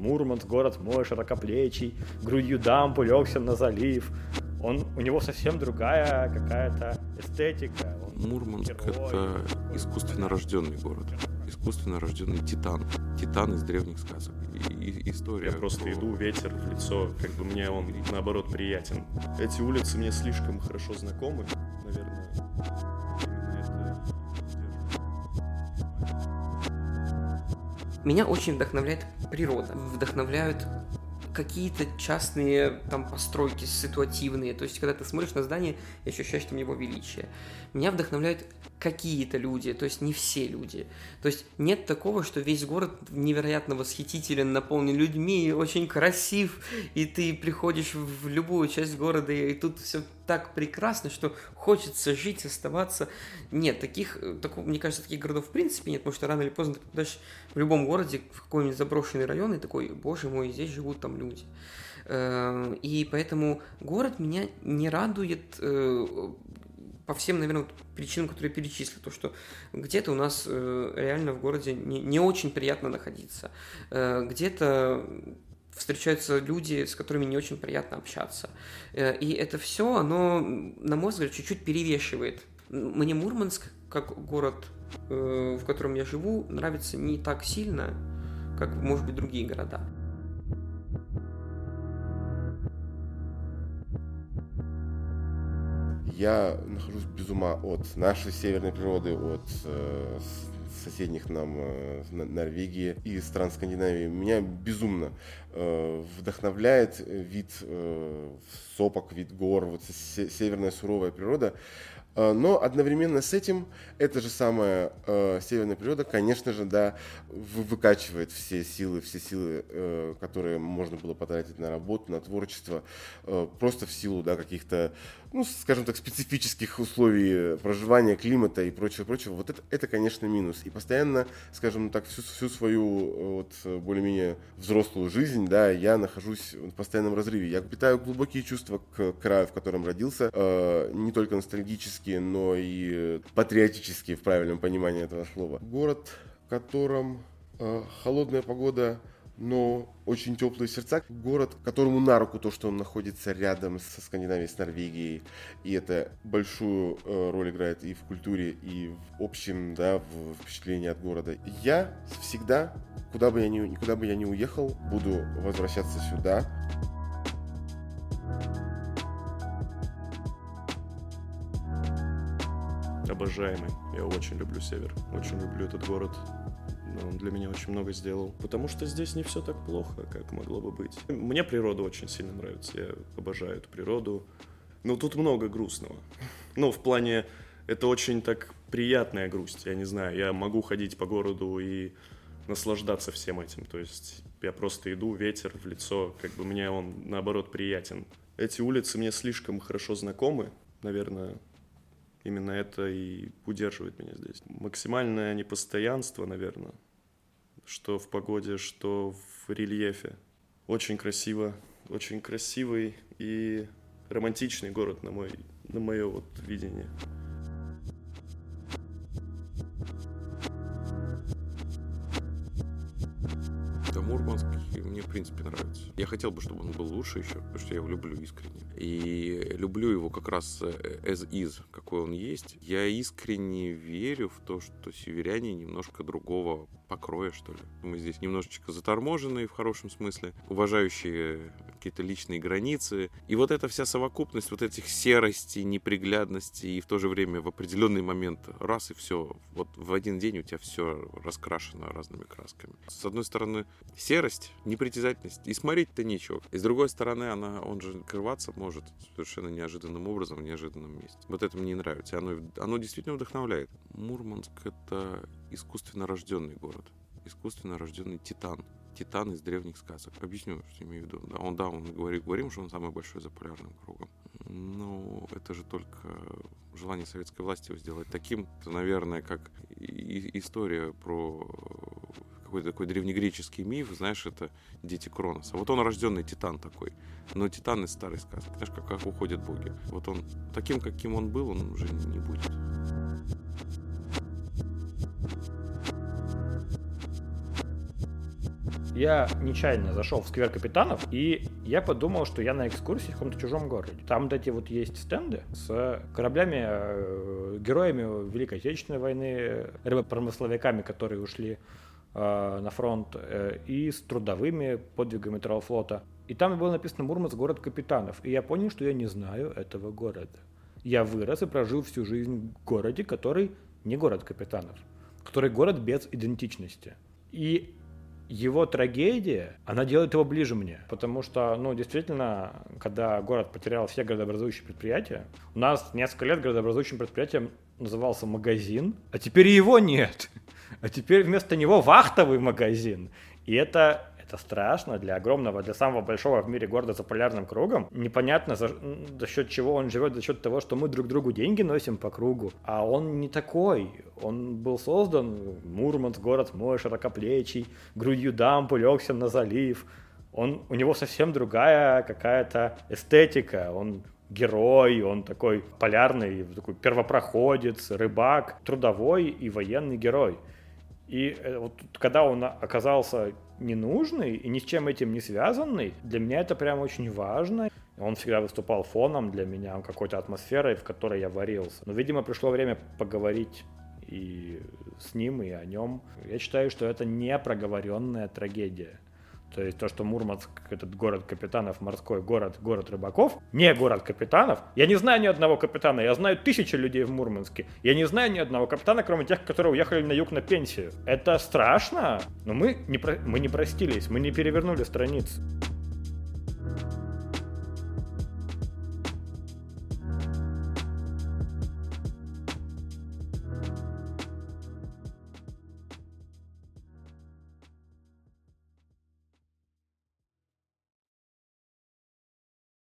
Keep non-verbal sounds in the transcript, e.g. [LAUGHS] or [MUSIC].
Мурманск, город мой, широкоплечий, грудью дамп улегся на залив. Он, у него совсем другая какая-то эстетика. Он Мурманск это искусственно рожденный город. Искусственно рожденный титан. Титан из древних сказок. И, и история. Я просто про... иду, ветер в лицо, как бы мне он наоборот приятен. Эти улицы мне слишком хорошо знакомы, наверное. Меня очень вдохновляет природа. Вдохновляют какие-то частные там постройки ситуативные. То есть, когда ты смотришь на здание и ощущаешь там его величие. Меня вдохновляют какие-то люди, то есть не все люди. То есть нет такого, что весь город невероятно восхитителен, наполнен людьми, очень красив, и ты приходишь в любую часть города, и тут все так прекрасно, что хочется жить, оставаться. Нет, таких, такого, мне кажется, таких городов в принципе нет, потому что рано или поздно ты попадаешь в любом городе, в какой-нибудь заброшенный район, и такой, боже мой, здесь живут там люди. Эм, и поэтому город меня не радует э, по всем, наверное, причинам, которые перечислил, то, что где-то у нас э, реально в городе не, не очень приятно находиться, э, где-то встречаются люди, с которыми не очень приятно общаться. Э, и это все, оно, на мой взгляд, чуть-чуть перевешивает. Мне Мурманск, как город, э, в котором я живу, нравится не так сильно, как, может быть, другие города. я нахожусь без ума от нашей северной природы, от э, соседних нам э, Норвегии и стран Скандинавии. Меня безумно э, вдохновляет вид э, сопок, вид гор, вот северная суровая природа. Но одновременно с этим эта же самая э, северная природа, конечно же, да, выкачивает все силы, все силы, э, которые можно было потратить на работу, на творчество, э, просто в силу да, каких-то, ну, скажем так, специфических условий проживания, климата и прочего, прочего. Вот это, это конечно, минус. И постоянно, скажем так, всю, всю свою э, вот, более-менее взрослую жизнь, да, я нахожусь в постоянном разрыве. Я питаю глубокие чувства к краю, в котором родился, э, не только ностальгические, но и патриотические в правильном понимании этого слова. Город, в котором э, холодная погода но очень теплые сердца. Город, которому на руку то, что он находится рядом со Скандинавией, с Норвегией, и это большую э, роль играет и в культуре, и в общем, да, в впечатлении от города. Я всегда, куда бы я ни, куда бы я ни уехал, буду возвращаться сюда. Обожаемый. Я очень люблю север. Очень люблю этот город он для меня очень много сделал. Потому что здесь не все так плохо, как могло бы быть. Мне природа очень сильно нравится. Я обожаю эту природу. Но тут много грустного. Ну, в плане, это очень так приятная грусть. Я не знаю, я могу ходить по городу и наслаждаться всем этим. То есть я просто иду, ветер в лицо, как бы мне он, наоборот, приятен. Эти улицы мне слишком хорошо знакомы, наверное, именно это и удерживает меня здесь. Максимальное непостоянство, наверное, что в погоде, что в рельефе. Очень красиво, очень красивый и романтичный город на, мой, на мое вот видение. Мурманск мне, в принципе, нравится. Я хотел бы, чтобы он был лучше еще, потому что я его люблю искренне. И люблю его как раз э, as is, какой он есть. Я искренне верю в то, что северяне немножко другого покроя, что ли. Мы здесь немножечко заторможенные в хорошем смысле, уважающие какие-то личные границы. И вот эта вся совокупность вот этих серостей, неприглядности и в то же время в определенный момент раз и все. Вот в один день у тебя все раскрашено разными красками. С одной стороны, серость, непритязательность. И смотреть-то нечего. И с другой стороны, она, он же крываться может совершенно неожиданным образом в неожиданном месте. Вот это мне нравится. Оно, оно действительно вдохновляет. Мурманск — это искусственно рожденный город. Искусственно рожденный титан. Титан из древних сказок. Объясню, что имею в виду. Да, он, да, он говорит, говорим, что он самый большой за полярным кругом. Но это же только желание советской власти его сделать таким. Это, наверное, как и история про какой-то такой древнегреческий миф, знаешь, это дети Кроноса. Вот он рожденный титан такой, но титан из старой сказки. Знаешь, как, как уходят боги. Вот он таким, каким он был, он уже не будет. Я нечаянно зашел в сквер капитанов, и я подумал, что я на экскурсии в каком-то чужом городе. Там вот эти вот есть стенды с кораблями, э, героями Великой Отечественной войны, рыбопромысловиками, которые ушли э, на фронт, э, и с трудовыми подвигами Тралфлота. И там было написано «Мурманск – город капитанов». И я понял, что я не знаю этого города. Я вырос и прожил всю жизнь в городе, который не город капитанов, который город без идентичности. И его трагедия, она делает его ближе мне. Потому что, ну, действительно, когда город потерял все городообразующие предприятия, у нас несколько лет городообразующим предприятием назывался магазин, а теперь его нет. [LAUGHS] А теперь вместо него вахтовый магазин. И это это страшно для огромного, для самого большого в мире города за полярным кругом. Непонятно, за, за счет чего он живет, за счет того, что мы друг другу деньги носим по кругу. А он не такой. Он был создан, Мурманск, город мой, широкоплечий, грудью дамп улегся на залив. Он, у него совсем другая какая-то эстетика. Он герой, он такой полярный, такой первопроходец, рыбак, трудовой и военный герой. И э, вот когда он оказался ненужный и ни с чем этим не связанный, для меня это прям очень важно. Он всегда выступал фоном для меня, какой-то атмосферой, в которой я варился. Но, видимо, пришло время поговорить и с ним, и о нем. Я считаю, что это не проговоренная трагедия. То есть то, что Мурманск, этот город капитанов, морской город, город рыбаков, не город капитанов. Я не знаю ни одного капитана, я знаю тысячи людей в Мурманске. Я не знаю ни одного капитана, кроме тех, которые уехали на юг на пенсию. Это страшно, но мы не, про... мы не простились, мы не перевернули страницу.